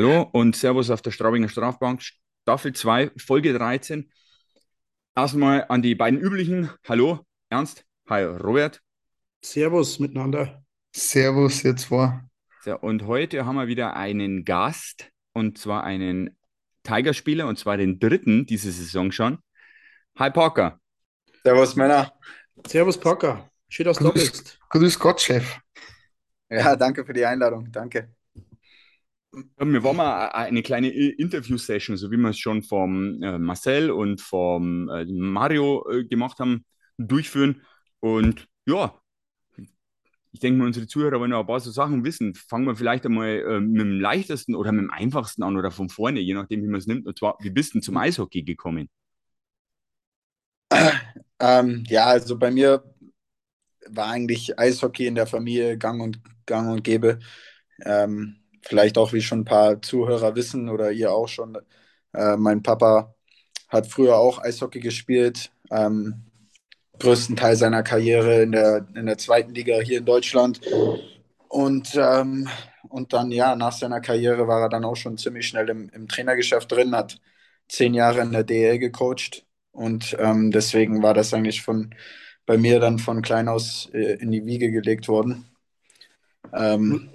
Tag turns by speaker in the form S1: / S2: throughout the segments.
S1: Hallo und Servus auf der Straubinger Strafbank, Staffel 2, Folge 13. Erstmal an die beiden üblichen. Hallo, Ernst. Hi, Robert.
S2: Servus miteinander.
S3: Servus, ihr zwei.
S1: So, und heute haben wir wieder einen Gast und zwar einen Tigerspieler und zwar den dritten diese Saison schon. Hi, Parker.
S4: Servus, Männer.
S2: Servus, Parker. Schön, dass du da bist.
S3: grüß Gott, Chef.
S4: Ja, danke für die Einladung. Danke.
S1: Wir wollen mal eine kleine Interview-Session, so wie wir es schon vom äh, Marcel und vom äh, Mario äh, gemacht haben, durchführen. Und ja, ich denke mal, unsere Zuhörer wollen noch ein paar so Sachen wissen. Fangen wir vielleicht einmal äh, mit dem leichtesten oder mit dem einfachsten an oder von vorne, je nachdem, wie man es nimmt. Und zwar, wie bist du zum Eishockey gekommen?
S4: Ähm, ja, also bei mir war eigentlich Eishockey in der Familie gang und, gang und gäbe. Ähm, vielleicht auch, wie schon ein paar Zuhörer wissen oder ihr auch schon. Äh, mein Papa hat früher auch Eishockey gespielt. Ähm, größten Teil seiner Karriere in der, in der zweiten Liga hier in Deutschland. Und, ähm, und dann, ja, nach seiner Karriere war er dann auch schon ziemlich schnell im, im Trainergeschäft drin, hat zehn Jahre in der DL gecoacht. Und ähm, deswegen war das eigentlich von, bei mir dann von klein aus äh, in die Wiege gelegt worden. Ähm,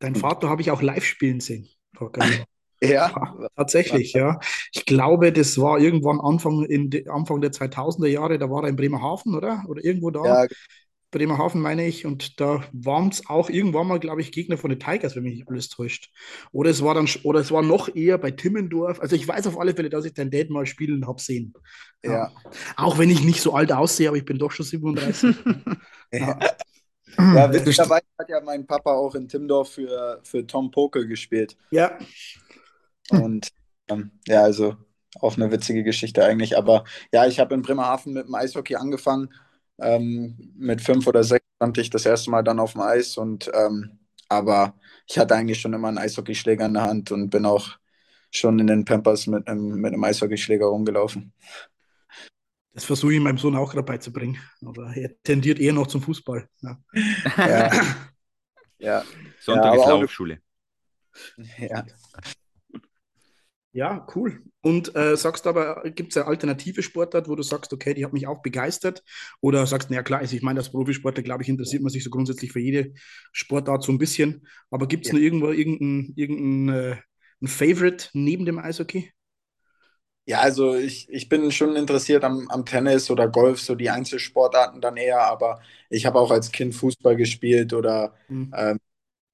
S2: Dein Vater habe ich auch live spielen sehen,
S4: ja,
S2: tatsächlich, ja. Ich glaube, das war irgendwann Anfang, in Anfang der 2000er Jahre, da war er in Bremerhaven, oder? Oder irgendwo da.
S4: ja,
S2: Bremerhaven meine ich. Und da waren es auch irgendwann mal, glaube ich, Gegner von den Tigers, wenn mich nicht alles täuscht. Oder es war dann, oder es war noch eher bei Timmendorf. Also ich weiß auf alle Fälle, dass ich dein Dad mal spielen habe sehen. Ja.
S4: ja.
S2: Auch wenn ich nicht so alt aussehe, aber ich bin doch schon 37. Ja.
S4: Ja, witzigerweise hat ja mein Papa auch in Timmendorf für, für Tom Pokel gespielt.
S2: Ja,
S4: Und ähm, ja, also auch eine witzige Geschichte eigentlich. Aber ja, ich habe in Bremerhaven mit dem Eishockey angefangen. Ähm, mit fünf oder sechs stand ich das erste Mal dann auf dem Eis. Und ähm, aber ich hatte eigentlich schon immer einen Eishockeyschläger in der Hand und bin auch schon in den Pampers mit einem, mit einem Eishockeyschläger rumgelaufen.
S2: Das versuche ich meinem Sohn auch gerade beizubringen. Aber er tendiert eher noch zum Fußball. Ja.
S4: Ja, ja,
S1: Sonntag
S4: Ja,
S1: ist Laufschule.
S4: ja.
S2: Ja, cool. Und äh, sagst aber, gibt es eine alternative Sportart, wo du sagst, okay, die hat mich auch begeistert? Oder sagst, naja, klar, also ich meine, als Profisportler, glaube ich, interessiert man sich so grundsätzlich für jede Sportart so ein bisschen. Aber gibt es
S4: Ja.
S2: noch irgendwo irgendein, irgendein äh, ein Favorite neben dem Eishockey?
S4: Ja, also ich, ich bin schon interessiert am, am Tennis oder Golf, so die Einzelsportarten dann eher, aber ich habe auch als Kind Fußball gespielt oder
S2: Hm.
S4: ähm,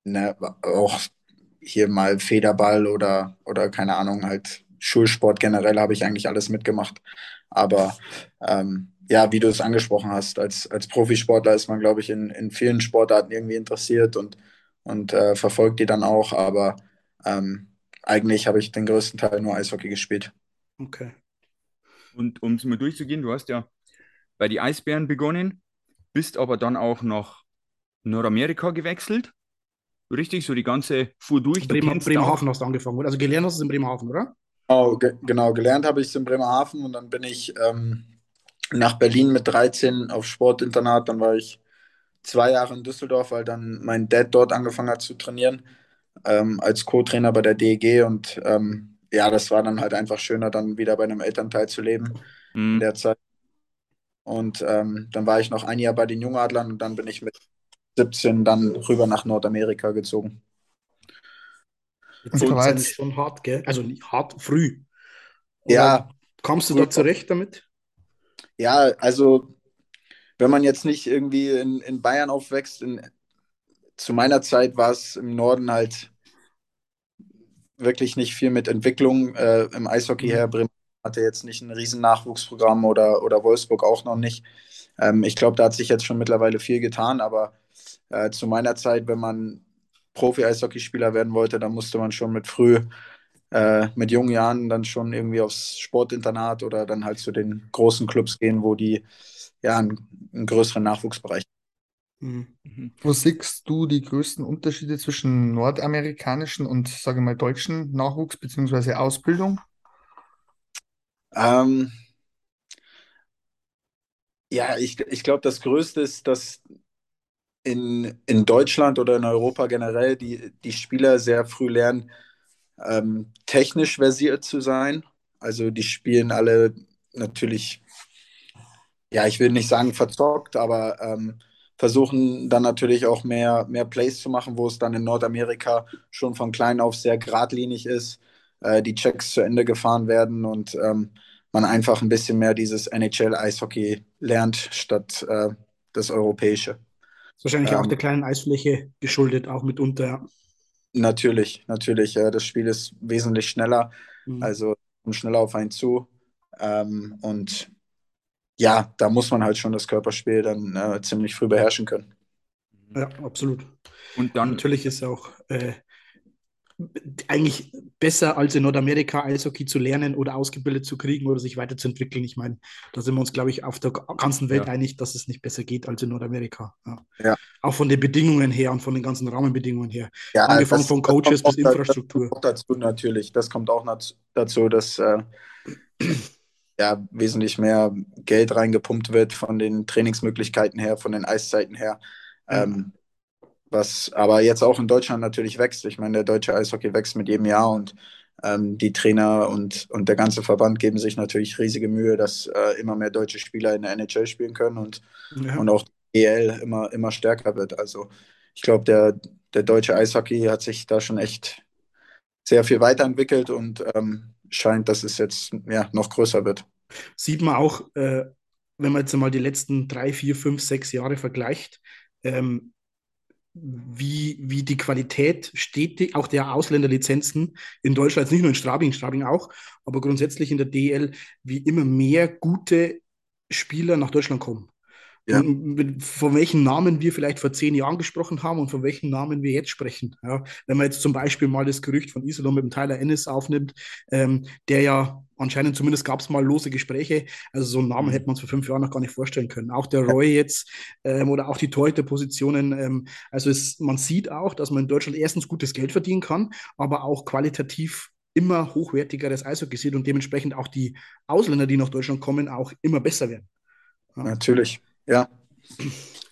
S4: ne, auch hier mal Federball oder, oder keine Ahnung, halt Schulsport generell habe ich eigentlich alles mitgemacht. Aber ähm, ja, wie du es angesprochen hast, als, als Profisportler ist man, glaube ich, in, in vielen Sportarten irgendwie interessiert und, und äh, verfolgt die dann auch, aber ähm, eigentlich habe ich den größten Teil nur Eishockey gespielt.
S2: Okay.
S1: Und um es mal durchzugehen, du hast ja bei die Eisbären begonnen, bist aber dann auch nach Nordamerika gewechselt. Richtig, so die ganze fuhr durch. Kennst
S2: Bremerhaven hast du angefangen, oder? Also gelernt hast du es in Bremerhaven, oder?
S4: Genau, ge genau, gelernt habe ich es in Bremerhaven und dann bin ich ähm, nach Berlin mit 13 auf Sportinternat. Dann war ich zwei Jahre in Düsseldorf, weil dann mein Dad dort angefangen hat zu trainieren, ähm, als Co-Trainer bei der DEG. Und ähm, ja, das war dann halt einfach schöner, dann wieder bei einem Elternteil zu leben
S1: auch.
S4: in
S1: Mhm.
S4: der Zeit. Und ähm, dann war ich noch ein Jahr bei den Jungadlern und dann bin ich mit 17 dann rüber nach Nordamerika gezogen.
S2: Die
S3: Und
S2: Zeit
S3: da war
S2: ist
S3: jetzt-
S2: schon hart, gell? Also hart, früh.
S4: Ja.
S2: Oder Kommst du da zurecht damit?
S4: Ja, also wenn man jetzt nicht irgendwie in, in Bayern aufwächst, in, zu meiner Zeit war es im Norden halt wirklich nicht viel mit Entwicklung äh, im Eishockey
S2: Mhm.
S4: her. Bremen hatte jetzt nicht ein riesen Nachwuchsprogramm oder, oder Wolfsburg auch noch nicht. Ähm, ich glaube, da hat sich jetzt schon mittlerweile viel getan, aber äh, zu meiner Zeit, wenn man Profi-Eishockeyspieler werden wollte, dann musste man schon mit früh, äh, mit jungen Jahren dann schon irgendwie aufs Sportinternat oder dann halt zu den großen Clubs gehen, wo die ja einen, einen größeren Nachwuchsbereich
S2: Mhm.
S1: Mhm.
S3: Wo siehst du die größten Unterschiede zwischen nordamerikanischen und, sage ich mal, deutschen Nachwuchs bzw. Ausbildung?
S4: Ähm, ja, ich, ich glaube, das Größte ist, dass in, in Deutschland oder in Europa generell die, die Spieler sehr früh lernen, ähm, technisch versiert zu sein. Also die spielen alle natürlich, ja, ich will nicht sagen verzockt, aber ähm, versuchen dann natürlich auch mehr, mehr Plays zu machen, wo es dann in Nordamerika schon von klein auf sehr geradlinig ist, äh, die Checks zu Ende gefahren werden und ähm, man einfach ein bisschen mehr dieses NHL-Eishockey lernt statt äh, das europäische.
S2: Das ist wahrscheinlich ähm, auch der kleinen Eisfläche geschuldet, auch mitunter.
S4: Natürlich, natürlich. Äh, das Spiel ist wesentlich schneller, mhm. also schneller auf einen zu. Ähm, und ja, da muss man halt schon das Körperspiel dann äh, ziemlich früh beherrschen können.
S2: Ja, absolut.
S1: Und dann
S2: natürlich ist auch äh, eigentlich besser als in Nordamerika Eishockey zu lernen oder ausgebildet zu kriegen oder sich weiterzuentwickeln. Ich meine, da sind wir uns, glaube ich, auf der ganzen Welt ja. einig, dass es nicht besser geht als in Nordamerika. Ja.
S4: Ja.
S2: Auch von den Bedingungen her und von den ganzen Rahmenbedingungen her. Angefangen das, von Coaches bis Infrastruktur.
S4: Das kommt dazu natürlich. Das kommt auch dazu, dass äh, ja, wesentlich mehr Geld reingepumpt wird von den Trainingsmöglichkeiten her, von den Eiszeiten her. Ähm, was aber jetzt auch in Deutschland natürlich wächst. Ich meine, der deutsche Eishockey wächst mit jedem Jahr und ähm, die Trainer und, und der ganze Verband geben sich natürlich riesige Mühe, dass äh, immer mehr deutsche Spieler in der NHL spielen können und, ja. und auch die EL immer, immer stärker wird. Also ich glaube, der, der deutsche Eishockey hat sich da schon echt sehr viel weiterentwickelt und ähm, scheint, dass es jetzt ja, noch größer wird.
S2: Sieht man auch, äh, wenn man jetzt mal die letzten drei, vier, fünf, sechs Jahre vergleicht, ähm, wie, wie die Qualität stetig, auch der Ausländerlizenzen in Deutschland, nicht nur in Strabing, in Strabing auch, aber grundsätzlich in der DL, wie immer mehr gute Spieler nach Deutschland kommen. Ja. von welchen Namen wir vielleicht vor zehn Jahren gesprochen haben und von welchen Namen wir jetzt sprechen. Ja, wenn man jetzt zum Beispiel mal das Gerücht von Iserlohn mit dem Tyler Ennis aufnimmt, ähm, der ja anscheinend zumindest gab es mal lose Gespräche. Also so einen Namen mhm. hätte man uns vor fünf Jahren noch gar nicht vorstellen können. Auch der Roy jetzt ähm, oder auch die Torhüter-Positionen. Ähm, also es, man sieht auch, dass man in Deutschland erstens gutes Geld verdienen kann, aber auch qualitativ immer hochwertigeres Eishockey sieht und dementsprechend auch die Ausländer, die nach Deutschland kommen, auch immer besser werden.
S4: Ja. Natürlich. Ja.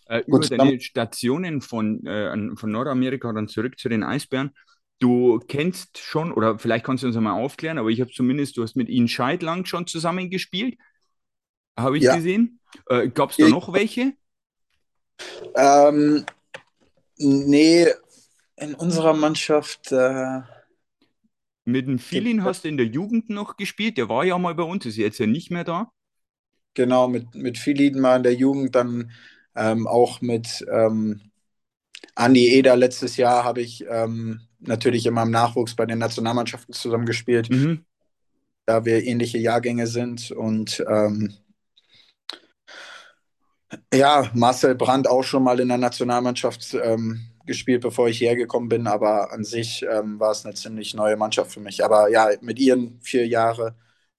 S1: Äh, über Gut, deine Stationen von, äh, von Nordamerika dann zurück zu den Eisbären. Du kennst schon, oder vielleicht kannst du uns einmal aufklären, aber ich habe zumindest, du hast mit ihnen Scheidlang schon zusammengespielt. Habe ich ja. gesehen. Äh, Gab es da noch welche?
S4: Ähm, nee, in unserer Mannschaft. Äh,
S1: mit dem Filin hast du in der Jugend noch gespielt. Der war ja mal bei uns, ist jetzt ja nicht mehr da.
S4: Genau, mit, mit Philiden mal in der Jugend, dann ähm, auch mit ähm, Andi Eder letztes Jahr habe ich ähm, natürlich immer im Nachwuchs bei den Nationalmannschaften zusammengespielt, mhm. da wir ähnliche Jahrgänge sind. Und ähm, ja, Marcel Brandt auch schon mal in der Nationalmannschaft ähm, gespielt, bevor ich hierher gekommen bin, aber an sich ähm, war es eine ziemlich neue Mannschaft für mich. Aber ja, mit ihren vier Jahre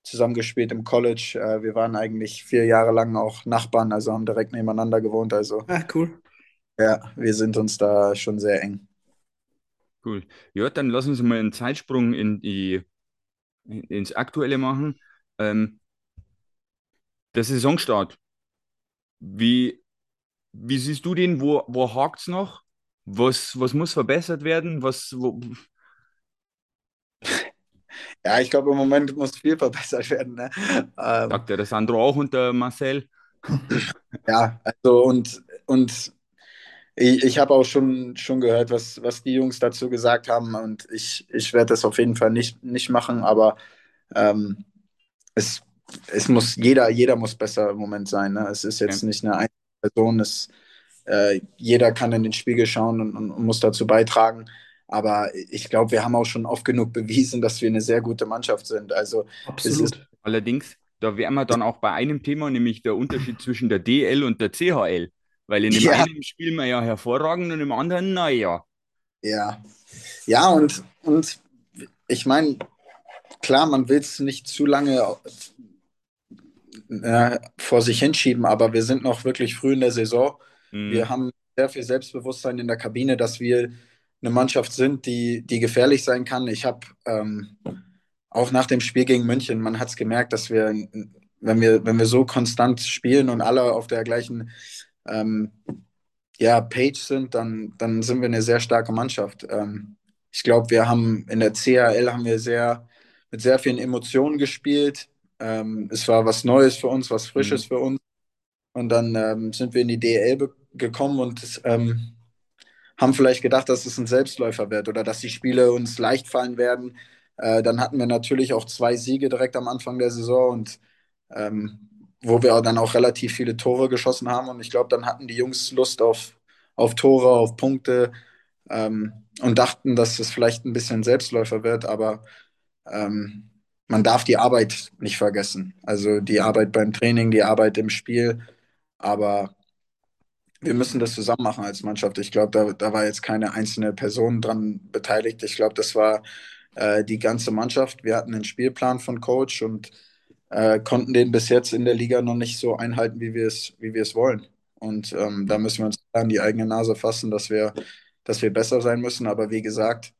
S4: zusammengespielt im College. Äh, wir waren eigentlich vier Jahre lang auch Nachbarn, also haben direkt nebeneinander gewohnt. Also
S2: ah, cool.
S4: Ja, wir sind uns da schon sehr eng.
S1: Cool. Ja, dann lassen uns mal einen Zeitsprung in die, ins Aktuelle machen. Ähm, der Saisonstart. Wie, wie siehst du den? Wo, wo hakt es noch? Was, was muss verbessert werden? Was, wo,
S4: ja, ich glaube, im Moment muss viel verbessert werden. Ne?
S1: Ähm, Sagt der Sandro auch unter Marcel?
S4: ja, also und, und ich, ich habe auch schon, schon gehört, was, was die Jungs dazu gesagt haben und ich, ich werde das auf jeden Fall nicht, nicht machen, aber ähm, es, es muss, jeder, jeder muss besser im Moment sein. Ne? Es ist jetzt ja. nicht eine einzelne Person, es, äh, jeder kann in den Spiegel schauen und, und, und muss dazu beitragen. Aber ich glaube, wir haben auch schon oft genug bewiesen, dass wir eine sehr gute Mannschaft sind. Also
S1: Absolut. Allerdings, da wären wir dann auch bei einem Thema, nämlich der Unterschied zwischen der DL und der CHL. Weil in dem ja. einen spielen wir ja hervorragend und im anderen, naja.
S4: Ja. Ja, und, und ich meine, klar, man will es nicht zu lange äh, vor sich hinschieben, aber wir sind noch wirklich früh in der Saison. Mhm. Wir haben sehr viel Selbstbewusstsein in der Kabine, dass wir eine Mannschaft sind, die, die gefährlich sein kann. Ich habe ähm, auch nach dem Spiel gegen München, man hat es gemerkt, dass wir, wenn wir, wenn wir so konstant spielen und alle auf der gleichen ähm, ja, Page sind, dann, dann sind wir eine sehr starke Mannschaft. Ähm, ich glaube, wir haben in der CHL haben wir sehr mit sehr vielen Emotionen gespielt. Ähm, es war was Neues für uns, was Frisches mhm. für uns. Und dann ähm, sind wir in die DL gekommen und ähm, haben vielleicht gedacht, dass es ein Selbstläufer wird oder dass die Spiele uns leicht fallen werden. Äh, dann hatten wir natürlich auch zwei Siege direkt am Anfang der Saison und ähm, wo wir dann auch relativ viele Tore geschossen haben. Und ich glaube, dann hatten die Jungs Lust auf, auf Tore, auf Punkte ähm, und dachten, dass es vielleicht ein bisschen Selbstläufer wird. Aber ähm, man darf die Arbeit nicht vergessen. Also die Arbeit beim Training, die Arbeit im Spiel. Aber wir müssen das zusammen machen als Mannschaft. Ich glaube, da, da war jetzt keine einzelne Person dran beteiligt. Ich glaube, das war äh, die ganze Mannschaft. Wir hatten einen Spielplan von Coach und äh, konnten den bis jetzt in der Liga noch nicht so einhalten, wie wir es, wie wir es wollen. Und ähm, da müssen wir uns an die eigene Nase fassen, dass wir, dass wir besser sein müssen. Aber wie gesagt,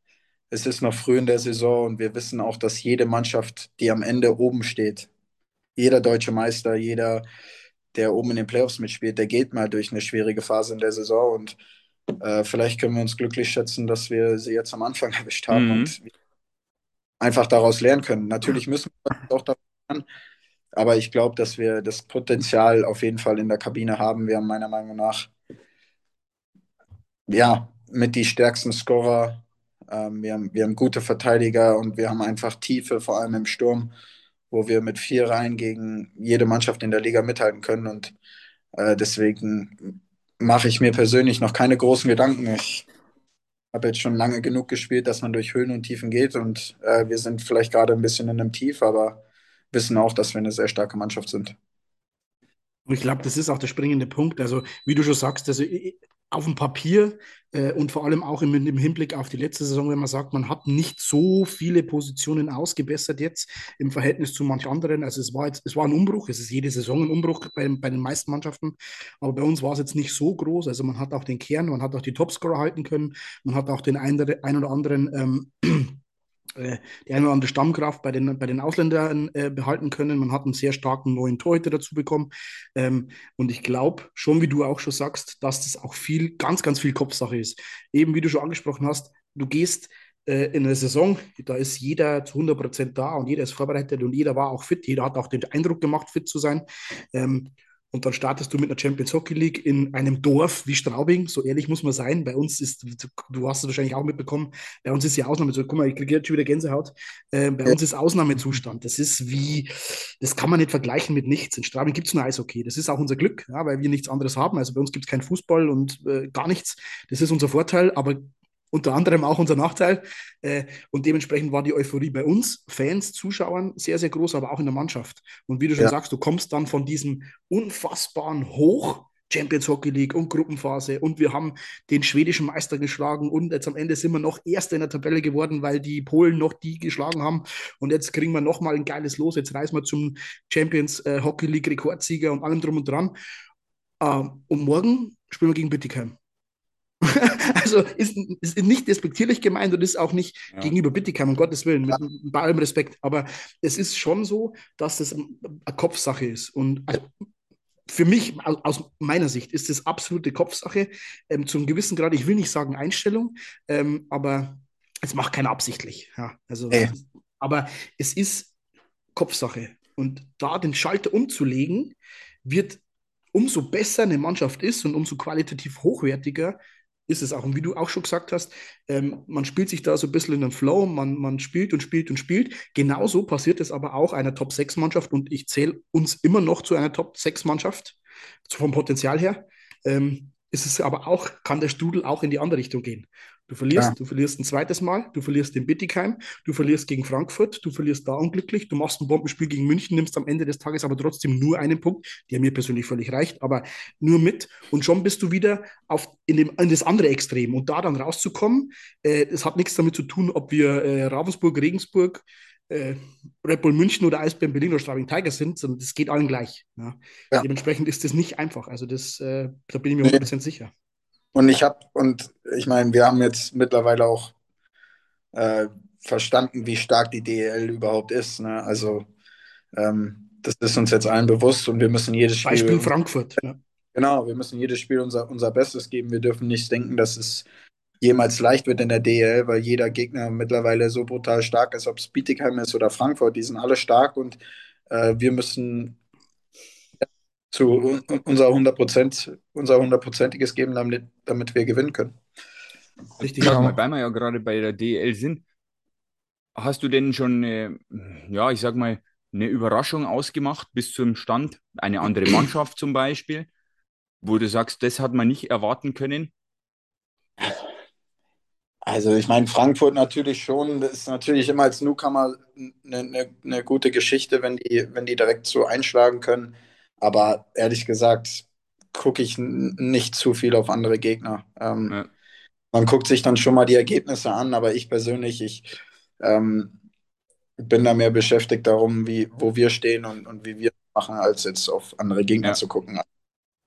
S4: es ist noch früh in der Saison und wir wissen auch, dass jede Mannschaft, die am Ende oben steht, jeder deutsche Meister, jeder, der oben in den Playoffs mitspielt, der geht mal durch eine schwierige Phase in der Saison und äh, vielleicht können wir uns glücklich schätzen, dass wir sie jetzt am Anfang erwischt haben mhm. und einfach daraus lernen können. Natürlich müssen wir auch daraus lernen, aber ich glaube, dass wir das Potenzial auf jeden Fall in der Kabine haben. Wir haben meiner Meinung nach ja mit die stärksten Scorer ähm, wir, haben, wir haben gute Verteidiger und wir haben einfach Tiefe, vor allem im Sturm, wo wir mit vier Reihen gegen jede Mannschaft in der Liga mithalten können. Und äh, deswegen mache ich mir persönlich noch keine großen Gedanken. Ich habe jetzt schon lange genug gespielt, dass man durch Höhen und Tiefen geht. Und äh, wir sind vielleicht gerade ein bisschen in einem Tief, aber wissen auch, dass wir eine sehr starke Mannschaft sind.
S2: ich glaube, das ist auch der springende Punkt. Also, wie du schon sagst, also auf dem Papier äh, und vor allem auch im, im, Hinblick auf die letzte Saison, wenn man sagt, man hat nicht so viele Positionen ausgebessert jetzt im Verhältnis zu manch anderen. Also es war jetzt, es war ein Umbruch, es ist jede Saison ein Umbruch bei, bei den meisten Mannschaften, aber bei uns war es jetzt nicht so groß. Also man hat auch den Kern, man hat auch die Topscorer halten können, man hat auch den ein, ein oder anderen ähm, äh, die eine oder andere Stammkraft bei den, bei den Ausländern äh, behalten können. Man hat einen sehr starken neuen Torhüter dazu bekommen. Ähm, und ich glaube, schon wie du auch schon sagst, dass das auch viel, ganz, ganz viel Kopfsache ist. Eben wie du schon angesprochen hast, du gehst äh, in der Saison, da ist jeder zu 100 Prozent da und jeder ist vorbereitet und jeder war auch fit. Jeder hat auch den Eindruck gemacht, fit zu sein. Ähm, und dann startest du mit einer Champions Hockey League in einem Dorf wie Straubing. So ehrlich muss man sein. Bei uns ist, du hast es wahrscheinlich auch mitbekommen, bei uns ist die Ausnahme. So, guck mal, ich kriege jetzt schon wieder Gänsehaut. Äh, bei ja. uns ist Ausnahmezustand. Das ist wie, das kann man nicht vergleichen mit nichts. In Straubing gibt es nur Eishockey. Das ist auch unser Glück, ja, weil wir nichts anderes haben. Also bei uns gibt es keinen Fußball und äh, gar nichts. Das ist unser Vorteil. Aber unter anderem auch unser Nachteil. Äh, und dementsprechend war die Euphorie bei uns, Fans, Zuschauern, sehr, sehr groß, aber auch in der Mannschaft. Und wie du schon ja. sagst, du kommst dann von diesem unfassbaren Hoch. Champions Hockey League und Gruppenphase und wir haben den schwedischen Meister geschlagen und jetzt am Ende sind wir noch Erster in der Tabelle geworden, weil die Polen noch die geschlagen haben und jetzt kriegen wir nochmal ein geiles Los, jetzt reisen wir zum Champions äh, Hockey League Rekordsieger und allem drum und dran ähm, und morgen spielen wir gegen Bittigheim also ist, ist, nicht despektierlich gemeint und ist auch nicht ja. gegenüber Bittigheim, um Gottes Willen, mit, bei allem Respekt. Aber es ist schon so, dass das eine Kopfsache ist. Und also, für mich, aus meiner Sicht, ist das absolute Kopfsache. Ähm, zum gewissen Grad, ich will nicht sagen Einstellung, ähm, aber es macht keiner absichtlich. Ja, also, hey. Aber es ist Kopfsache. Und da den Schalter umzulegen, wird umso besser eine Mannschaft ist und umso qualitativ hochwertiger ist es auch. Und wie du auch schon gesagt hast, ähm, man spielt sich da so ein bisschen in den Flow, man, man spielt und spielt und spielt. Genauso passiert es aber auch einer Top-6-Mannschaft und ich zähle uns immer noch zu einer Top-6-Mannschaft, vom Potenzial her. Ähm, ist es aber auch, kann der Strudel auch in die andere Richtung gehen. Du verlierst, ja. du verlierst ein zweites Mal, du verlierst in Bittigheim, du verlierst gegen Frankfurt, du verlierst da unglücklich, du machst ein Bombenspiel gegen München, nimmst am Ende des Tages aber trotzdem nur einen Punkt, der mir persönlich völlig reicht, aber nur mit und schon bist du wieder auf, in, dem, in das andere Extrem und da dann rauszukommen, äh, das hat nichts damit zu tun, ob wir äh, Ravensburg, Regensburg, äh, Red Bull München oder Eisbären Berlin oder Straubing Tigers sind, sondern das geht allen gleich. Ja. Ja. Dementsprechend ist das nicht einfach. Also das, äh, da bin ich mir nee. 100% sicher.
S4: Und ich habe, und ich meine, wir haben jetzt mittlerweile auch äh, verstanden, wie stark die DEL überhaupt ist. Ne? Also ähm, das ist uns jetzt allen bewusst und wir müssen jedes Spiel.
S2: Beispiel Frankfurt.
S4: Ja. Genau, wir müssen jedes Spiel unser, unser Bestes geben. Wir dürfen nicht denken, dass es jemals leicht wird in der DL, weil jeder Gegner mittlerweile so brutal stark ist, ob es Bietigheim ist oder Frankfurt, die sind alle stark und äh, wir müssen zu unser 100 unser hundertprozentiges geben, damit, damit wir gewinnen können.
S1: Richtig, genau. weil wir ja gerade bei der DL sind, hast du denn schon, eine, ja, ich sag mal, eine Überraschung ausgemacht bis zum Stand? Eine andere Mannschaft zum Beispiel, wo du sagst, das hat man nicht erwarten können?
S4: Also ich meine, Frankfurt natürlich schon, das ist natürlich immer als Newcomer eine, eine, eine, gute Geschichte, wenn die, wenn die direkt so einschlagen können. Aber ehrlich gesagt, gucke ich nicht zu viel auf andere Gegner. Ähm, ja. Man guckt sich dann schon mal die Ergebnisse an, aber ich persönlich, ich ähm, bin da mehr beschäftigt darum, wie, wo wir stehen und, und wie wir machen, als jetzt auf andere Gegner ja. zu gucken.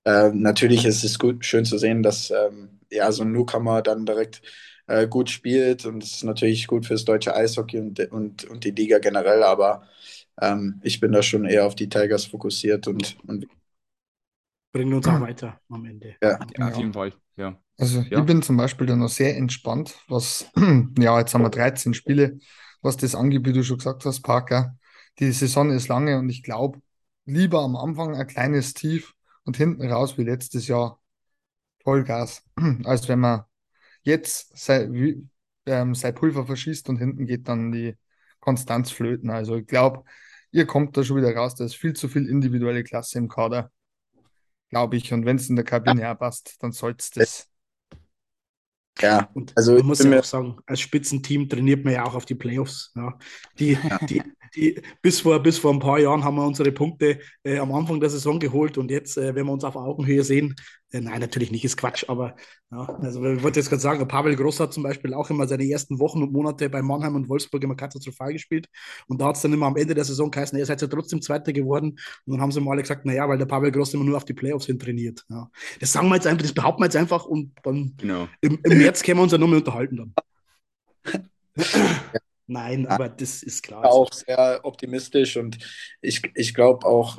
S4: Äh, natürlich ist es gut, schön zu sehen, dass ähm, ja, so ein Newcomer dann direkt äh, gut spielt und es ist natürlich gut fürs deutsche Eishockey und, und, und die Liga generell, aber ähm, ich bin da schon eher auf die Tigers fokussiert und, und
S2: bringen uns auch weiter am Ende.
S3: Ja, ja auf jeden Fall. Ja. Also ja. ich bin zum Beispiel da noch sehr entspannt, was, ja, jetzt haben wir 13 Spiele, was das angeht, wie du schon gesagt hast, Parker. Die Saison ist lange und ich glaube, lieber am Anfang ein kleines Tief und hinten raus wie letztes Jahr Vollgas, als wenn man jetzt sein, ähm, sein Pulver verschießt und hinten geht dann die Konstanz flöten. Also ich glaube, ihr kommt da schon wieder raus, da ist viel zu viel individuelle Klasse im Kader, glaube ich. Und wenn es in der Kabine ja. passt, dann sollte es das.
S2: Ja, und also man muss ja auch sagen, als Spitzenteam trainiert man ja auch auf die Playoffs. Ja. Die, ja. die, die, bis, vor, bis vor ein paar Jahren haben wir unsere Punkte äh, am Anfang der Saison geholt und jetzt, äh, wenn wir uns auf Augenhöhe sehen, nein, natürlich nicht, ist Quatsch, aber ja, also ich wollte jetzt gerade sagen, Pavel Gross hat zum Beispiel auch immer seine ersten Wochen und Monate bei Mannheim und Wolfsburg immer katastrophal gespielt und da hat es dann immer am Ende der Saison geheißen, ihr seid ja trotzdem Zweiter geworden und dann haben sie mal alle gesagt, naja, weil der Pavel Gross immer nur auf die Playoffs hin trainiert. Ja. Das sagen wir jetzt einfach, das behaupten wir jetzt einfach und dann genau. im, im März können wir uns ja nur mehr unterhalten dann. Nein, aber das ist klar.
S4: Auch sehr optimistisch und ich, ich glaube auch,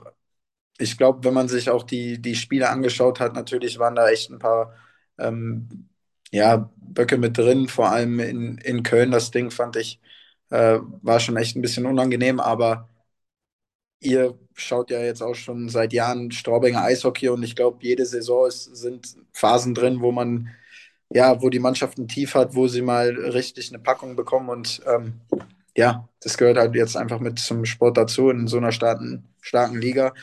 S4: ich glaube, wenn man sich auch die, die Spiele angeschaut hat, natürlich waren da echt ein paar ähm, ja, Böcke mit drin, vor allem in, in Köln. Das Ding fand ich, äh, war schon echt ein bisschen unangenehm, aber ihr schaut ja jetzt auch schon seit Jahren Straubinger Eishockey und ich glaube, jede Saison ist, sind Phasen drin, wo man ja, wo die Mannschaft ein Tief hat, wo sie mal richtig eine Packung bekommen. Und ähm, ja, das gehört halt jetzt einfach mit zum Sport dazu. In so einer starken, starken Liga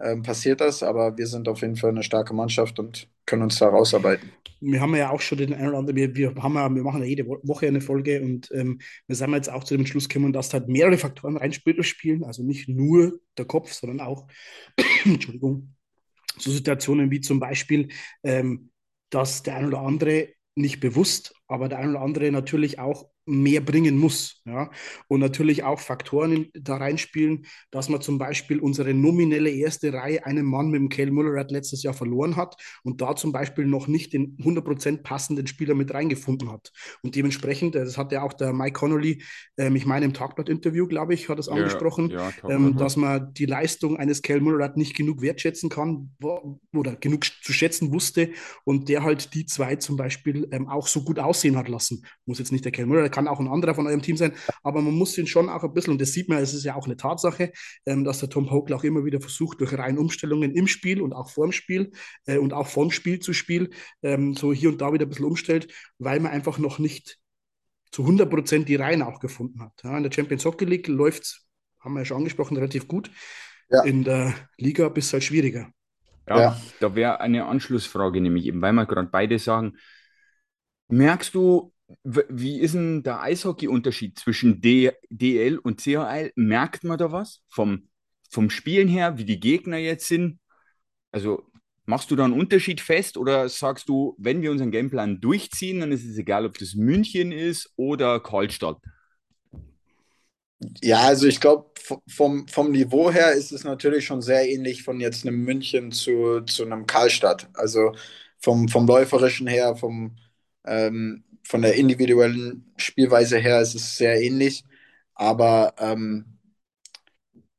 S4: ähm, passiert das, aber wir sind auf jeden Fall eine starke Mannschaft und können uns da rausarbeiten.
S2: Wir haben ja auch schon den einen oder anderen, wir, wir, haben ja, wir machen ja jede Woche eine Folge und ähm, wir sind jetzt auch zu dem Schluss gekommen, dass halt mehrere Faktoren reinspielen, also nicht nur der Kopf, sondern auch, Entschuldigung, so Situationen wie zum Beispiel, ähm, dass der ein oder andere nicht bewusst, aber der ein oder andere natürlich auch mehr bringen muss. Ja? Und natürlich auch Faktoren da reinspielen, dass man zum Beispiel unsere nominelle erste Reihe einen Mann mit dem Cale Mullerat letztes Jahr verloren hat und da zum Beispiel noch nicht den 100% passenden Spieler mit reingefunden hat. Und dementsprechend, äh, das hat ja auch der Mike Connolly, ähm, ich meine im Talkblatt-Interview, glaube ich, hat es angesprochen, ja, ja, ähm, dass man die Leistung eines Cale Mullerat nicht genug wertschätzen kann oder genug zu schätzen wusste und der halt die zwei zum Beispiel ähm, auch so gut aussehen hat lassen. Muss jetzt nicht der Cale Mullerat, kann auch ein anderer von eurem Team sein, aber man muss ihn schon auch ein bisschen, und das sieht man, es ist ja auch eine Tatsache, ähm, dass der Tom Hokel auch immer wieder versucht, durch rein Umstellungen im Spiel und auch vorm Spiel äh, und auch vom Spiel zu Spiel ähm, so hier und da wieder ein bisschen umstellt, weil man einfach noch nicht zu 100 Prozent die Reihen auch gefunden hat. Ja, in der Champions Hockey League läuft es, haben wir ja schon angesprochen, relativ gut. Ja. In der Liga bist es halt schwieriger.
S1: Ja, ja. da wäre eine Anschlussfrage, nämlich eben, weil wir gerade beide sagen, merkst du wie ist denn der Eishockey-Unterschied zwischen DL und CHL? Merkt man da was vom, vom Spielen her, wie die Gegner jetzt sind? Also machst du da einen Unterschied fest oder sagst du, wenn wir unseren Gameplan durchziehen, dann ist es egal, ob das München ist oder Karlstadt?
S4: Ja, also ich glaube, vom, vom Niveau her ist es natürlich schon sehr ähnlich von jetzt einem München zu, zu einem Karlstadt. Also vom, vom Läuferischen her, vom, ähm, von der individuellen Spielweise her ist es sehr ähnlich, aber ähm,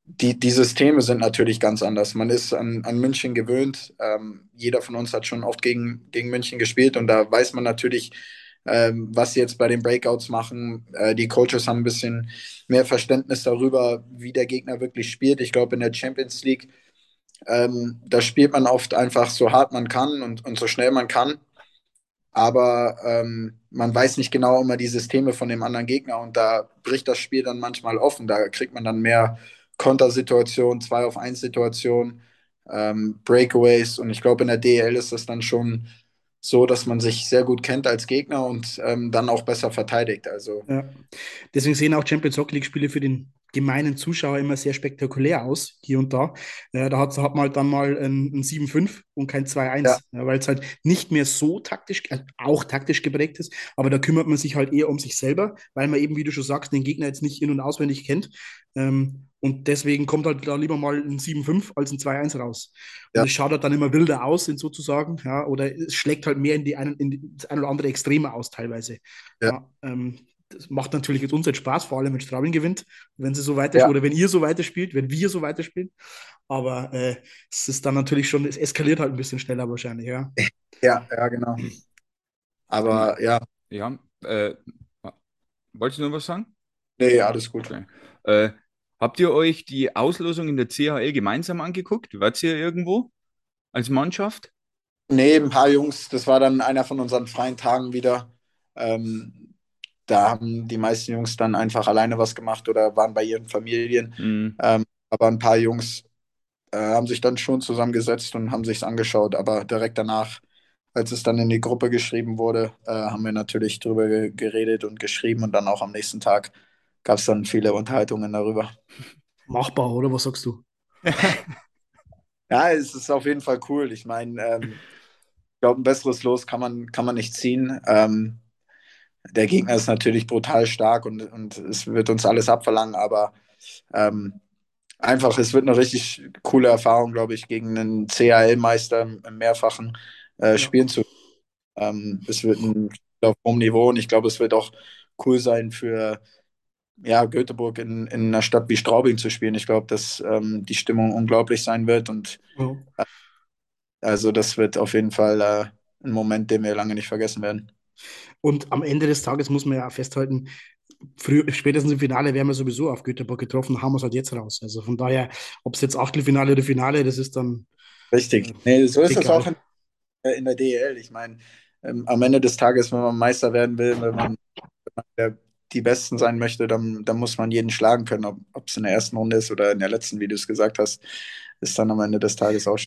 S4: die, die Systeme sind natürlich ganz anders. Man ist an, an München gewöhnt. Ähm, jeder von uns hat schon oft gegen, gegen München gespielt und da weiß man natürlich, ähm, was sie jetzt bei den Breakouts machen. Äh, die Coaches haben ein bisschen mehr Verständnis darüber, wie der Gegner wirklich spielt. Ich glaube, in der Champions League, ähm, da spielt man oft einfach so hart man kann und, und so schnell man kann. Aber ähm, man weiß nicht genau immer die Systeme von dem anderen Gegner und da bricht das Spiel dann manchmal offen. Da kriegt man dann mehr Kontersituationen, zwei auf eins Situationen, ähm, Breakaways und ich glaube in der DL ist das dann schon so, dass man sich sehr gut kennt als Gegner und ähm, dann auch besser verteidigt. Also.
S2: Ja. Deswegen sehen auch Champions Hockey League Spiele für den gemeinen Zuschauer immer sehr spektakulär aus, hier und da. Äh, da hat, hat man halt dann mal ein, ein 7-5 und kein 2-1, ja. ja, weil es halt nicht mehr so taktisch, äh, auch taktisch geprägt ist, aber da kümmert man sich halt eher um sich selber, weil man eben, wie du schon sagst, den Gegner jetzt nicht in- und auswendig kennt. Ähm, und deswegen kommt halt da lieber mal ein 7-5 als ein 2-1 raus. Und es schaut halt dann immer wilder aus, sozusagen, ja, oder es schlägt halt mehr in die ein, in die, das ein oder andere Extreme aus teilweise. Ja. ja ähm, das macht natürlich jetzt uns jetzt Spaß, vor allem wenn Straubing gewinnt, wenn sie so weiter ja. oder wenn ihr so weiterspielt, wenn wir so weiterspielen. Aber äh, es ist dann natürlich schon, es eskaliert halt ein bisschen schneller wahrscheinlich, ja.
S4: Ja, ja, genau. Aber ja.
S1: Ja, äh, wolltest du noch was sagen?
S4: Nee, alles gut. Okay.
S1: Äh, habt ihr euch die Auslosung in der CHL gemeinsam angeguckt? Wart ihr irgendwo als Mannschaft?
S4: Nee, ein paar Jungs. Das war dann einer von unseren freien Tagen wieder. Ähm, da haben die meisten Jungs dann einfach alleine was gemacht oder waren bei ihren Familien. Mhm. Ähm, aber ein paar Jungs äh, haben sich dann schon zusammengesetzt und haben sich es angeschaut. Aber direkt danach, als es dann in die Gruppe geschrieben wurde, äh, haben wir natürlich drüber geredet und geschrieben und dann auch am nächsten Tag gab es dann viele Unterhaltungen darüber.
S2: Machbar, oder? Was sagst du?
S4: ja, es ist auf jeden Fall cool. Ich meine, ähm, ich glaube, ein besseres Los kann man, kann man nicht ziehen. Ähm, der Gegner ist natürlich brutal stark und, und es wird uns alles abverlangen, aber ähm, einfach, es wird eine richtig coole Erfahrung, glaube ich, gegen einen CHL-Meister im mehrfachen äh, spielen ja. zu. Ähm, es wird ein Spiel auf hohem Niveau und ich glaube, es wird auch cool sein für ja, Göteborg in, in einer Stadt wie Straubing zu spielen. Ich glaube, dass ähm, die Stimmung unglaublich sein wird und äh, also das wird auf jeden Fall äh, ein Moment, den wir lange nicht vergessen werden.
S2: Und am Ende des Tages muss man ja festhalten, früh, spätestens im Finale wären wir sowieso auf Göteborg getroffen, haben wir es halt jetzt raus. Also von daher, ob es jetzt Achtelfinale oder Finale, das ist dann.
S4: Richtig. Äh, nee, so ist es auch in, äh, in, der DEL. Ich meine, ähm, am Ende des Tages, wenn man Meister werden will, wenn man, wenn man der, die Besten sein möchte, dann, dann muss man jeden schlagen können, ob es in der ersten Runde ist oder in der letzten, wie du es gesagt hast, ist dann am Ende des Tages auch.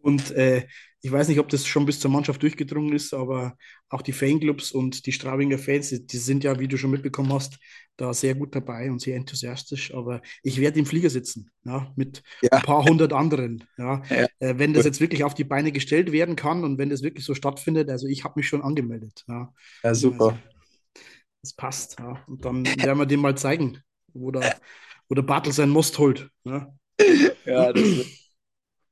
S2: Und äh, ich weiß nicht, ob das schon bis zur Mannschaft durchgedrungen ist, aber auch die Fanclubs und die Straubinger Fans, die sind ja, wie du schon mitbekommen hast, da sehr gut dabei und sehr enthusiastisch. Aber ich werde im Flieger sitzen, ja, mit ja. ein paar hundert anderen. Ja. ja. Äh, wenn das jetzt wirklich auf die Beine gestellt werden kann und wenn das wirklich so stattfindet, also ich habe mich schon angemeldet. Ja,
S4: ja super. Also,
S2: das passt. Ja. Und dann werden wir dem mal zeigen, wo der, wo der Bartel sein Most holt. Ja,
S4: ja wird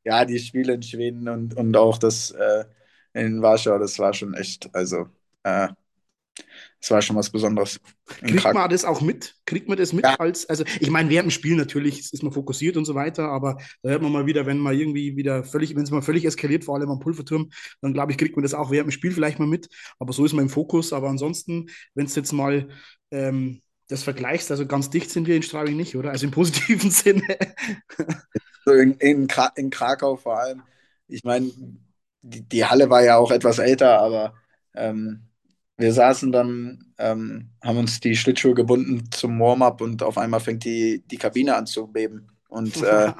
S4: ja, die Spiele in Schweden und, und auch das äh, in Warschau, das war schon echt, also äh, das war schon was Besonderes.
S2: Kriegt man das auch mit? Kriegt man das mit ja. als, also ich meine, während dem Spiel natürlich ist man fokussiert und so weiter, aber da hört man mal wieder, wenn man irgendwie wieder völlig, wenn es mal völlig eskaliert, vor allem am Pulverturm, dann glaube ich, kriegt man das auch während dem Spiel vielleicht mal mit, aber so ist man im Fokus, aber ansonsten, wenn es jetzt mal ähm, das vergleichst, also ganz dicht sind wir in Straubing nicht, oder? Also im positiven Sinne.
S4: In, in, in Krakau vor allem. Ich meine, die, die Halle war ja auch etwas älter, aber ähm, wir saßen dann, ähm, haben uns die Schlittschuhe gebunden zum Warm-up und auf einmal fängt die, die Kabine an zu beben. Und, äh,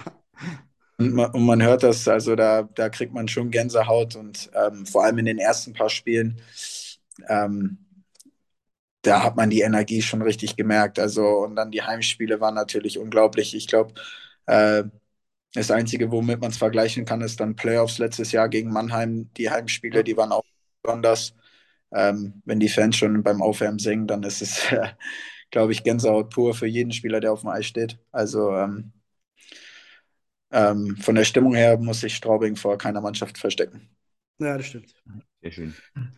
S4: und, man, und, man, hört das, also da, da kriegt man schon Gänsehaut und ähm, vor allem in den ersten paar Spielen, ähm, da hat man die Energie schon richtig gemerkt. Also, und dann die Heimspiele waren natürlich unglaublich. Ich glaube, äh, das Einzige, womit man es vergleichen kann, ist dann Playoffs letztes Jahr gegen Mannheim. Die Heimspiele, die waren auch besonders. Ähm, wenn die Fans schon beim Aufwärmen singen, dann ist es, äh, glaube ich, Gänsehaut pur für jeden Spieler, der auf dem Eis steht. Also ähm, ähm, von der Stimmung her muss sich Straubing vor keiner Mannschaft verstecken.
S2: Ja, das stimmt. Sehr schön.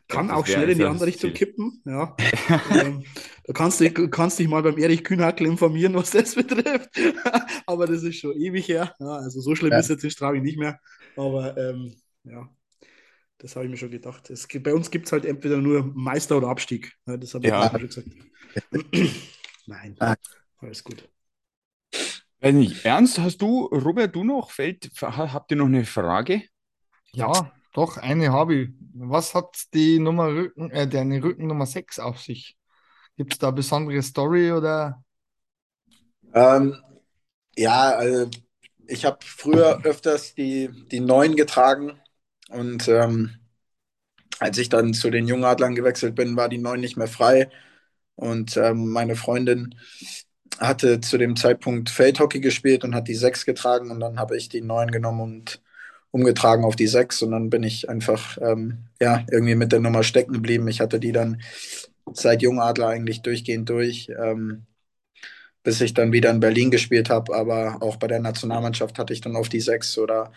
S2: Kann auch schnell in die andere Richtung kippen. Ja. ähm, da kannst du kannst dich mal beim Erich Kühnhackel informieren, was das betrifft. Aber das ist schon ewig her. Ja, also so schlimm ja. ist jetzt in Straubing nicht mehr. Aber ähm, ja. Das habe ich mir schon gedacht. Es, bei uns gibt es halt entweder nur Meister oder Abstieg. Das habe ich ja. schon gesagt. Nein, ah. alles gut.
S1: Weiß nicht, Ernst, hast du, Robert, du noch, fällt, habt ihr noch eine Frage?
S3: Ja, doch, eine habe ich. Was hat die Nummer Rücken, äh, deine Rücken Nummer 6 auf sich? Gibt es da eine besondere Story oder?
S4: Ähm, ja, also ich habe früher öfters die, die 9 getragen und ähm, als ich dann zu den Jungadlern gewechselt bin, war die 9 nicht mehr frei. Und ähm, meine Freundin hatte zu dem Zeitpunkt Feldhockey gespielt und hat die 6 getragen und dann habe ich die 9 genommen und umgetragen auf die 6 und dann bin ich einfach ähm, ja, irgendwie mit der Nummer stecken geblieben. Ich hatte die dann seit Jungadler eigentlich durchgehend durch, ähm, bis ich dann wieder in Berlin gespielt habe, aber auch bei der Nationalmannschaft hatte ich dann auf die 6 oder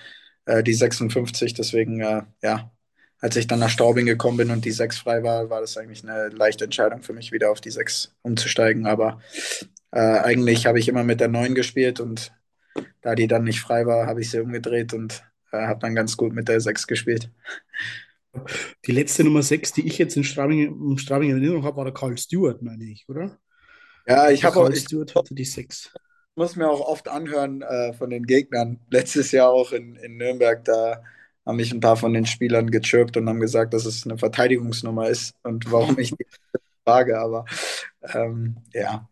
S4: äh, die 56, deswegen äh, ja, als ich dann nach Straubing gekommen bin und die 6 frei war, war das eigentlich eine leichte Entscheidung für mich, wieder auf die 6 umzusteigen, aber äh, eigentlich habe ich immer mit der 9 gespielt und da die dann nicht frei war, habe ich sie umgedreht und äh, habe dann ganz gut mit der 6 gespielt.
S2: Die letzte Nummer 6, die ich jetzt in Straubing, in Straubing in Erinnerung habe, war der Karl Stewart, meine ich, oder?
S4: Ja, ich habe
S2: auch. Karl Stewart hatte die 6.
S4: muss mir auch oft anhören äh, von den Gegnern. Letztes Jahr auch in, in Nürnberg, da haben mich ein paar von den Spielern gechirpt und haben gesagt, dass es eine Verteidigungsnummer ist und warum ich die frage, aber ähm, ja,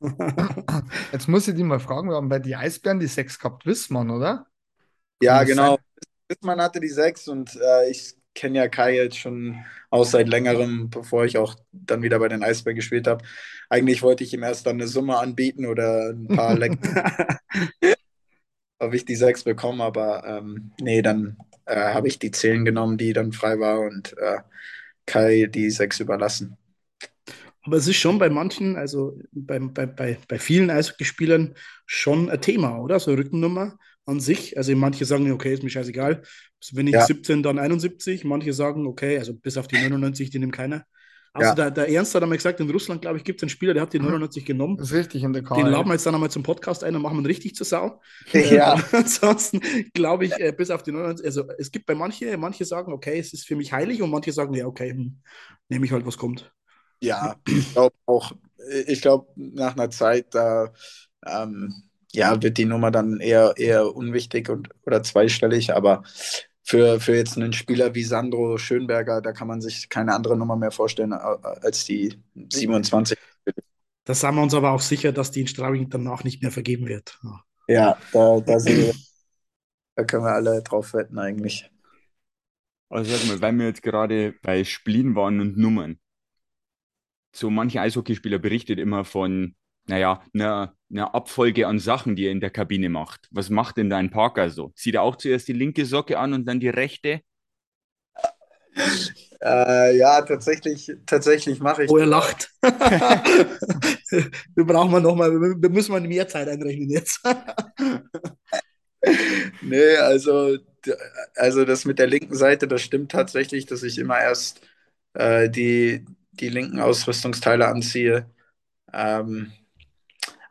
S3: Jetzt muss ich dich mal fragen, wir haben bei die Eisbären die sechs gehabt, Wissmann, oder?
S4: Ja, genau. Wissmann hatte die sechs und äh, ich kenne ja Kai jetzt schon aus seit längerem, bevor ich auch dann wieder bei den Eisbären gespielt habe. Eigentlich wollte ich ihm erst dann eine Summe anbieten oder ein paar Lecken, ob ich die sechs bekomme, aber ähm, nee, dann äh, habe ich die zehn genommen, die dann frei war und äh, Kai die sechs überlassen.
S2: Aber es ist schon bei manchen, also bei, bei, bei, bei vielen Eishockeyspielern schon ein Thema, oder? So eine Rückennummer an sich. Also manche sagen, okay, ist mir scheißegal. Wenn ich ja. 17, dann 71. Manche sagen, okay, also bis auf die 99, die nimmt keiner. Also ja. der, der Ernst hat einmal gesagt, in Russland, glaube ich, gibt es einen Spieler, der hat die 99 mhm. genommen.
S3: Das ist richtig, in der
S2: Karte. Den laden wir jetzt dann einmal zum Podcast ein und machen ihn richtig zur Sau. Ja. Äh, ansonsten glaube ich, äh, bis auf die 99, also es gibt bei manchen, manche sagen, okay, es ist für mich heilig und manche sagen, ja, okay, hm, nehme ich halt, was kommt.
S4: Ja, ich glaube auch, ich glaube, nach einer Zeit, da ähm, ja, wird die Nummer dann eher, eher unwichtig und, oder zweistellig, aber für, für jetzt einen Spieler wie Sandro Schönberger, da kann man sich keine andere Nummer mehr vorstellen als die 27.
S2: Da sind wir uns aber auch sicher, dass die in Straubing danach nicht mehr vergeben wird.
S4: Ja, da, da, wir, da können wir alle drauf wetten eigentlich.
S1: Also sag mal, weil wir jetzt gerade bei Spielen waren und Nummern so manche Eishockeyspieler berichtet immer von, naja, einer, einer Abfolge an Sachen, die er in der Kabine macht. Was macht denn dein Parker so? Zieht er auch zuerst die linke Socke an und dann die rechte?
S4: Äh, ja, tatsächlich, tatsächlich mache ich.
S2: Oh, er lacht. wir brauchen wir nochmal, wir müssen mal mehr Zeit einrechnen jetzt.
S4: nee, also, also das mit der linken Seite, das stimmt tatsächlich, dass ich immer erst äh, die, die linken Ausrüstungsteile anziehe. Ähm,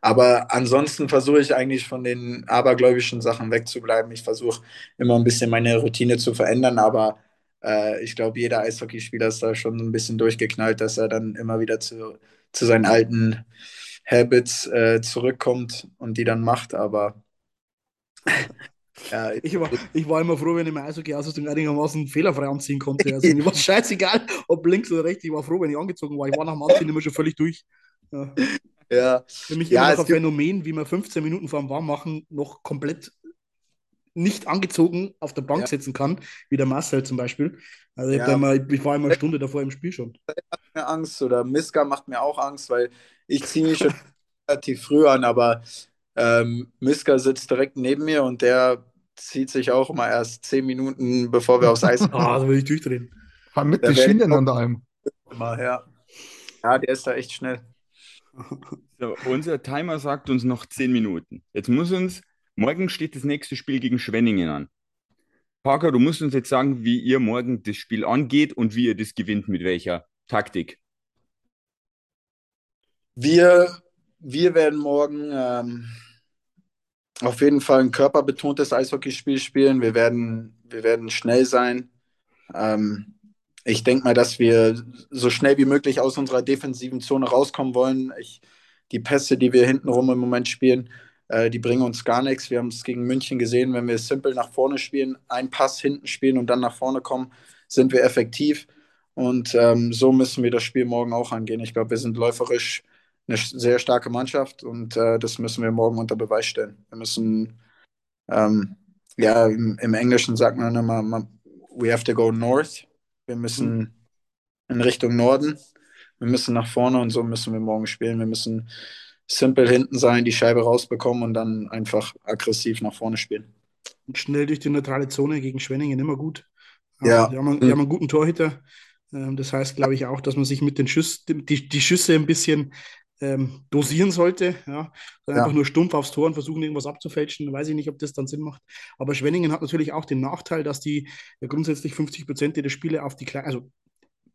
S4: aber ansonsten versuche ich eigentlich von den abergläubischen Sachen wegzubleiben. Ich versuche immer ein bisschen meine Routine zu verändern, aber äh, ich glaube, jeder Eishockeyspieler ist da schon ein bisschen durchgeknallt, dass er dann immer wieder zu, zu seinen alten Habits äh, zurückkommt und die dann macht. Aber
S2: ja, ich, war, ich war immer froh, wenn ich meine Eishockey-Ausrüstung einigermaßen fehlerfrei anziehen konnte. Also mir war scheißegal, ob links oder rechts. Ich war froh, wenn ich angezogen war. Ich war nach dem Anziehen immer schon völlig durch. Ja. Ja. Für mich ja, immer noch ein Phänomen, wie man 15 Minuten vor dem Warmmachen noch komplett nicht angezogen auf der Bank ja. sitzen kann, wie der Marcel zum Beispiel. Also ich, ja. immer, ich war immer eine Stunde davor im Spiel schon.
S4: Hat mir Angst oder Miska macht mir auch Angst, weil ich ziehe mich schon relativ früh an, aber ähm, Miska sitzt direkt neben mir und der zieht sich auch immer erst zehn Minuten, bevor wir aufs Eis
S2: kommen. Ah, da will ich durchdrehen.
S3: Mit der Schienen an
S4: ja. ja, der ist da echt schnell.
S1: So, unser Timer sagt uns noch zehn Minuten. Jetzt muss uns, morgen steht das nächste Spiel gegen Schwenningen an. Parker, du musst uns jetzt sagen, wie ihr morgen das Spiel angeht und wie ihr das gewinnt, mit welcher Taktik.
S4: Wir, wir werden morgen ähm, auf jeden Fall ein körperbetontes Eishockeyspiel spielen. Wir werden, wir werden schnell sein. ähm, ich denke mal, dass wir so schnell wie möglich aus unserer defensiven Zone rauskommen wollen. Ich, die Pässe, die wir hintenrum im Moment spielen, äh, die bringen uns gar nichts. Wir haben es gegen München gesehen, wenn wir simpel nach vorne spielen, einen Pass hinten spielen und dann nach vorne kommen, sind wir effektiv. Und ähm, so müssen wir das Spiel morgen auch angehen. Ich glaube, wir sind läuferisch eine sehr starke Mannschaft und äh, das müssen wir morgen unter Beweis stellen. Wir müssen, ähm, ja, im, im, Englischen sagt man immer, we have to go north. Wir müssen mhm. in Richtung Norden. Wir müssen nach vorne und so müssen wir morgen spielen. Wir müssen simpel hinten sein, die Scheibe rausbekommen und dann einfach aggressiv nach vorne spielen.
S2: Und schnell durch die neutrale Zone gegen Schwenningen immer gut. Ja. Wir haben, wir haben einen guten Torhüter. Ähm, das heißt, glaube ich, auch, dass man sich mit den Schüssen, die, die Schüsse ein bisschen ähm, dosieren sollte. Ja. ja. Einfach nur stumpf aufs Tor und versuchen, irgendwas abzufälschen. Weiß ich nicht, ob das dann Sinn macht. Aber Schwenningen hat natürlich auch den Nachteil, dass die ja, grundsätzlich 50 Prozent der Spiele auf die kleine, also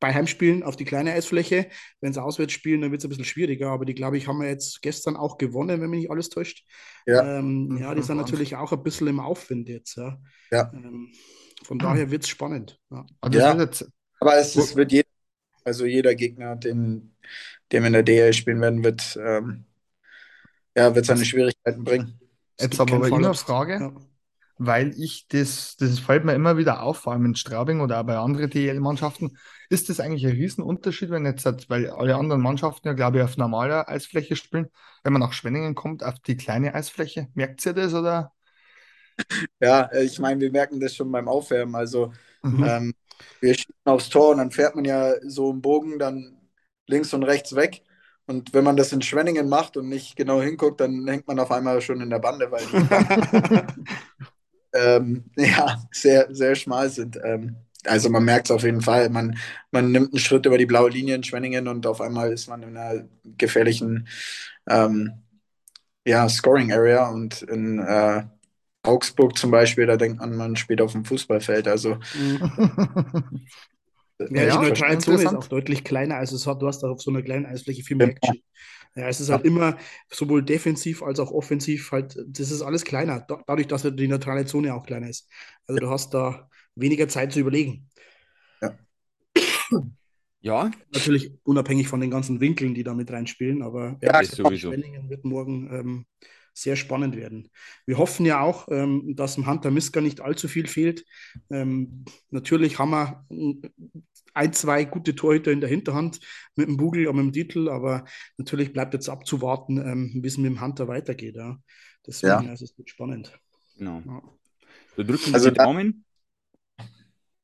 S2: bei Heimspielen auf die kleine Eisfläche. Wenn sie auswärts spielen, dann wird es ein bisschen schwieriger. Aber die, glaube ich, haben wir jetzt gestern auch gewonnen, wenn mich nicht alles täuscht. Ja, ähm, ja die sind natürlich auch ein bisschen im Aufwind jetzt. Ja. ja. Ähm, von daher wird es spannend. Ja.
S4: ja. aber es, es wird jeder, also jeder Gegner, den wir in der DL spielen werden, wird, ähm, ja, wird seine Schwierigkeiten bringen.
S3: Jetzt aber bei Ihnen Frage. Ja weil ich das, das fällt mir immer wieder auf, vor allem in Straubing oder auch bei anderen DL-Mannschaften, ist das eigentlich ein Riesenunterschied, wenn jetzt, weil alle anderen Mannschaften ja, glaube ich, auf normaler Eisfläche spielen, wenn man nach Schwenningen kommt, auf die kleine Eisfläche. Merkt ihr das oder?
S4: Ja, äh, ich meine, wir merken das schon beim Aufwärmen. Also mhm. ähm, wir schießen aufs Tor und dann fährt man ja so im Bogen dann links und rechts weg. Und wenn man das in Schwenningen macht und nicht genau hinguckt, dann hängt man auf einmal schon in der Bande, weil die ähm, ja, sehr, sehr schmal sind. Ähm, also man merkt es auf jeden Fall. Man, man nimmt einen Schritt über die blaue Linie in Schwenningen und auf einmal ist man in einer gefährlichen ähm, ja, Scoring Area und in äh, Augsburg zum Beispiel, da denkt man, man spielt auf dem Fußballfeld. Also
S2: Ja, ja, die neutrale Zone ist auch deutlich kleiner, als es hat. Du hast da auf so einer kleinen Eisfläche viel mehr Action. Ja, es ist halt immer sowohl defensiv als auch offensiv halt, das ist alles kleiner, dadurch, dass die neutrale Zone auch kleiner ist. Also du hast da weniger Zeit zu überlegen.
S4: Ja.
S2: Ja. Natürlich unabhängig von den ganzen Winkeln, die da mit reinspielen, aber
S1: ja, ist sowieso.
S2: Schwenningen wird morgen ähm, sehr spannend werden. Wir hoffen ja auch, ähm, dass dem Hunter Miska nicht allzu viel fehlt. Ähm, natürlich haben wir ein, zwei gute Torhüter in der Hinterhand mit dem Bugel und mit dem Titel, aber natürlich bleibt jetzt abzuwarten, ähm, wie es mit dem Hunter weitergeht. Ja. Deswegen ja. also es wird spannend.
S1: Genau. Ja. Wir drücken also die Daumen.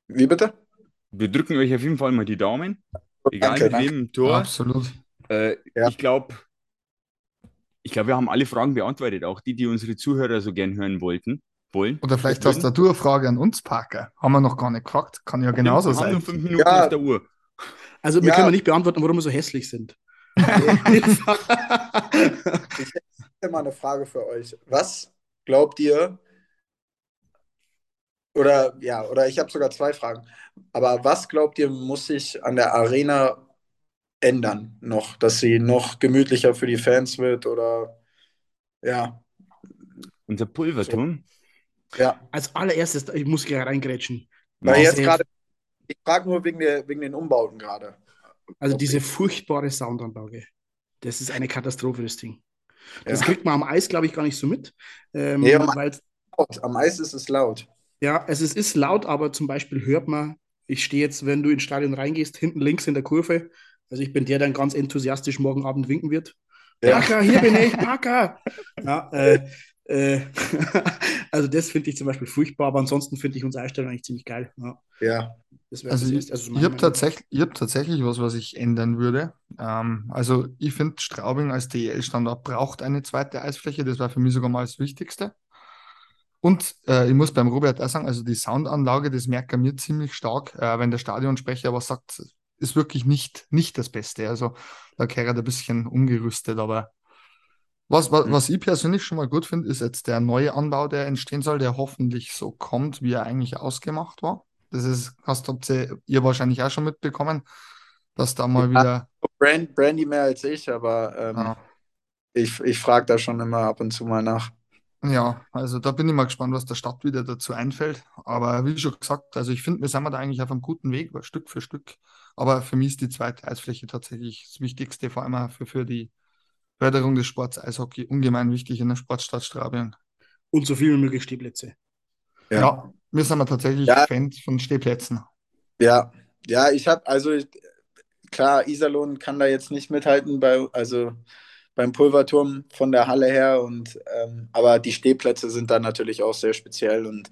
S4: Wie bitte?
S1: Wir drücken euch auf jeden Fall mal die Daumen. Egal danke, mit wem Tor.
S3: Absolut.
S1: Äh, ja. Ich glaube, ich glaube, wir haben alle Fragen beantwortet, auch die, die unsere Zuhörer so gern hören wollten wollen.
S3: Oder vielleicht hast du eine Frage an uns, Parker. Haben wir noch gar nicht gefragt. Kann ja genauso sein. Nur fünf Minuten
S2: ja. auf der Uhr. Also, wir ja. können nicht beantworten, warum wir so hässlich sind. ich
S4: hätte mal eine Frage für euch. Was glaubt ihr, oder ja, oder ich habe sogar zwei Fragen. Aber was glaubt ihr, muss sich an der Arena ändern noch, dass sie noch gemütlicher für die Fans wird oder ja.
S1: Unser Pulverton?
S2: Ja. Als allererstes, ich muss gerade reingrätschen.
S4: Weil jetzt gerade, ich frage nur wegen, der, wegen den Umbauten gerade.
S2: Also okay. diese furchtbare Soundanlage. Das ist eine Katastrophe, das Ding. Das ja. kriegt man am Eis, glaube ich, gar nicht so mit.
S4: Ähm, nee, am, laut. am Eis ist es laut.
S2: Ja, es ist, ist laut, aber zum Beispiel hört man, ich stehe jetzt, wenn du ins Stadion reingehst, hinten links in der Kurve. Also ich bin der, der dann ganz enthusiastisch morgen Abend winken wird. Ja. Parker, hier bin ich, Parker! Ja, äh, äh, also das finde ich zum Beispiel furchtbar, aber ansonsten finde ich unsere Einstellung eigentlich ziemlich geil.
S4: Ja. ja.
S3: also ich, also ich habe tatsächlich, hab tatsächlich was, was ich ändern würde. Ähm, also ich finde, Straubing als DEL-Standort braucht eine zweite Eisfläche. Das war für mich sogar mal das Wichtigste. Und äh, ich muss beim Robert auch sagen, also die Soundanlage, das merkt er mir ziemlich stark, äh, wenn der Stadionsprecher was sagt, ist wirklich nicht, nicht das Beste. Also da gehört ein bisschen umgerüstet, aber was, was, mhm. was ich persönlich schon mal gut finde, ist jetzt der neue Anbau, der entstehen soll, der hoffentlich so kommt, wie er eigentlich ausgemacht war. Das ist, hast habt ihr, ihr wahrscheinlich auch schon mitbekommen, dass da mal ja, wieder.
S4: Brand, Brandy mehr als ich, aber ähm, ah. ich, ich frage da schon immer ab und zu mal nach.
S3: Ja, also da bin ich mal gespannt, was der Stadt wieder dazu einfällt. Aber wie schon gesagt, also ich finde, wir sind da eigentlich auf einem guten Weg, Stück für Stück. Aber für mich ist die zweite Eisfläche tatsächlich das Wichtigste, vor allem für, für die Förderung des Sports Eishockey, ungemein wichtig in der Sportstadt Straubing.
S2: Und so viel wie möglich Stehplätze.
S3: Ja, ja wir sind wir tatsächlich ja. Fans von Stehplätzen.
S4: Ja, ja, ich habe, also klar, Iserlohn kann da jetzt nicht mithalten, bei, also beim Pulverturm von der Halle her. Und, ähm, aber die Stehplätze sind da natürlich auch sehr speziell. Und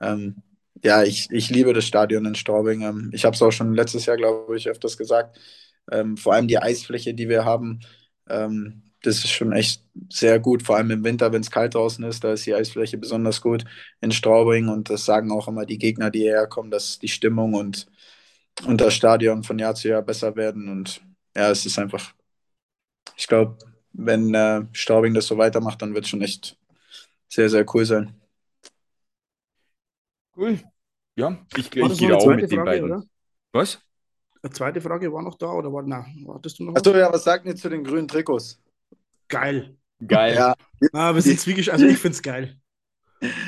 S4: ähm, ja, ich, ich liebe das Stadion in Straubing. Ähm, ich habe es auch schon letztes Jahr, glaube ich, öfters gesagt. Ähm, vor allem die Eisfläche, die wir haben, ähm, das ist schon echt sehr gut. Vor allem im Winter, wenn es kalt draußen ist, da ist die Eisfläche besonders gut in Straubing. Und das sagen auch immer die Gegner, die hierher kommen, dass die Stimmung und, und das Stadion von Jahr zu Jahr besser werden. Und ja, es ist einfach, ich glaube, wenn äh, Straubing das so weitermacht, dann wird es schon echt sehr, sehr cool sein.
S1: Cool. Ja, ich, ich gehe auch mit den beiden. Oder? Was?
S2: Eine zweite Frage war noch da oder war, na,
S4: wartest du noch? Achso, ja, was sagt ihr zu den grünen Trikots?
S2: Geil.
S1: Geil. Ja.
S2: Ah, wir sind zwiegespalten. Also ich finde es geil.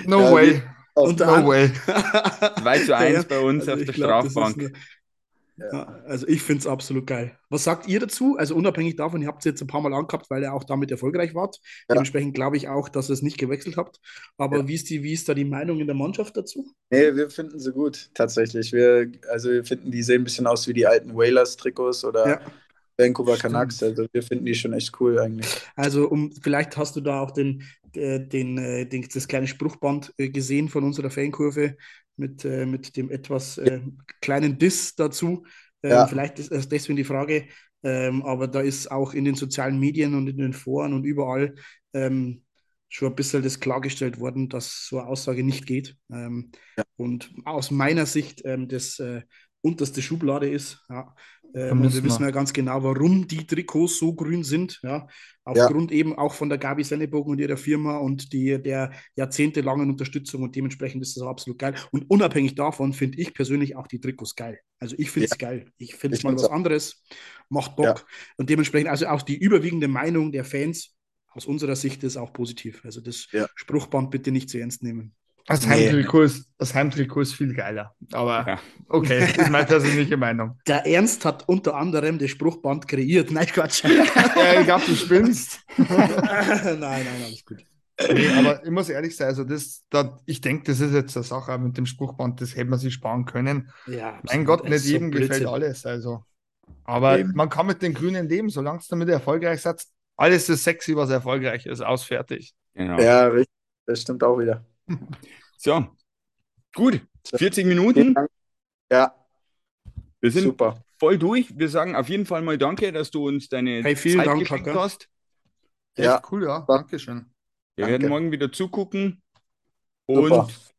S3: No ja, way.
S2: no way.
S1: 2 zu 1 bei uns also auf der glaub, Strafbank.
S2: Ja. Also ich finde es absolut geil. Was sagt ihr dazu? Also unabhängig davon, ihr habt es jetzt ein paar Mal angehabt, weil ihr auch damit erfolgreich wart. Ja. Dementsprechend glaube ich auch, dass ihr es nicht gewechselt habt. Aber ja. wie, ist die, wie ist da die Meinung in der Mannschaft dazu?
S4: Nee, wir finden sie gut, tatsächlich. Wir, also wir finden, die sehen ein bisschen aus wie die alten Whalers-Trikots oder Vancouver Canucks. Also wir finden die schon echt cool eigentlich.
S2: Also um, vielleicht hast du da auch den, den, den, äh, den das kleine Spruchband äh, gesehen von unserer Fankurve mit, äh, mit dem etwas äh, kleinen Diss dazu. Ähm, ja. Vielleicht ist das deswegen die Frage, ähm, aber da ist auch in den sozialen Medien und in den Foren und überall ähm, schon ein bisschen das klargestellt worden, dass so eine Aussage nicht geht. Ähm, ja. Und aus meiner Sicht ähm, das äh, unterste Schublade ist. Ja. Ähm, wir wissen ja ganz genau, warum die Trikots so grün sind. Ja. Aufgrund ja. eben auch von der Gabi Sennebogen und ihrer Firma und die, der jahrzehntelangen Unterstützung und dementsprechend ist das absolut geil. Und unabhängig davon finde ich persönlich auch die Trikots geil. Also ich finde es ja. geil. Ich finde es mal was auch. anderes, macht Bock. Ja. Und dementsprechend also auch die überwiegende Meinung der Fans aus unserer Sicht ist auch positiv. Also das Spruchband bitte nicht zu ernst nehmen.
S3: Das Heimtrikot, ist, das Heimtrikot ist viel geiler. Aber ja. okay, das ist meine persönliche Meinung.
S2: Der Ernst hat unter anderem das Spruchband kreiert. Nein, Quatsch.
S3: ja, ich glaube, du spinnst.
S2: nein, nein, alles gut.
S3: Nee, aber ich muss ehrlich sein, also das, da, ich denke, das ist jetzt eine Sache mit dem Spruchband, das hätte man sich sparen können. Ja, mein Gott, nicht jedem so gefällt alles. Also. Aber Eben. man kann mit den Grünen leben, solange es damit erfolgreich setzt. Alles ist sexy, was erfolgreich ist, ausfertigt.
S4: Genau. Ja, richtig. Das stimmt auch wieder.
S1: So, gut. 40 Minuten.
S4: Ja.
S1: Wir sind Super. voll durch. Wir sagen auf jeden Fall mal Danke, dass du uns deine
S2: hey, vielen Zeit Dank, geschenkt Paka. hast.
S3: Ja, Echt cool, ja. Dankeschön.
S1: Wir Danke. werden morgen wieder zugucken.
S4: Super. Und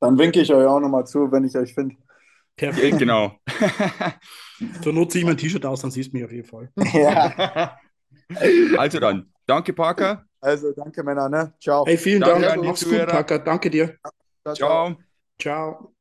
S4: dann winke ich euch auch nochmal zu, wenn ich euch finde.
S1: Perfekt. genau.
S2: Zur Not ziehe ich mein T-Shirt aus, dann siehst du mich auf jeden Fall.
S4: Ja.
S1: also dann, danke Parker.
S4: Also danke Männer, ne? Ciao.
S2: Hey, vielen danke Dank. Mach's gut, Parker. Danke dir.
S1: Ciao.
S2: Ciao.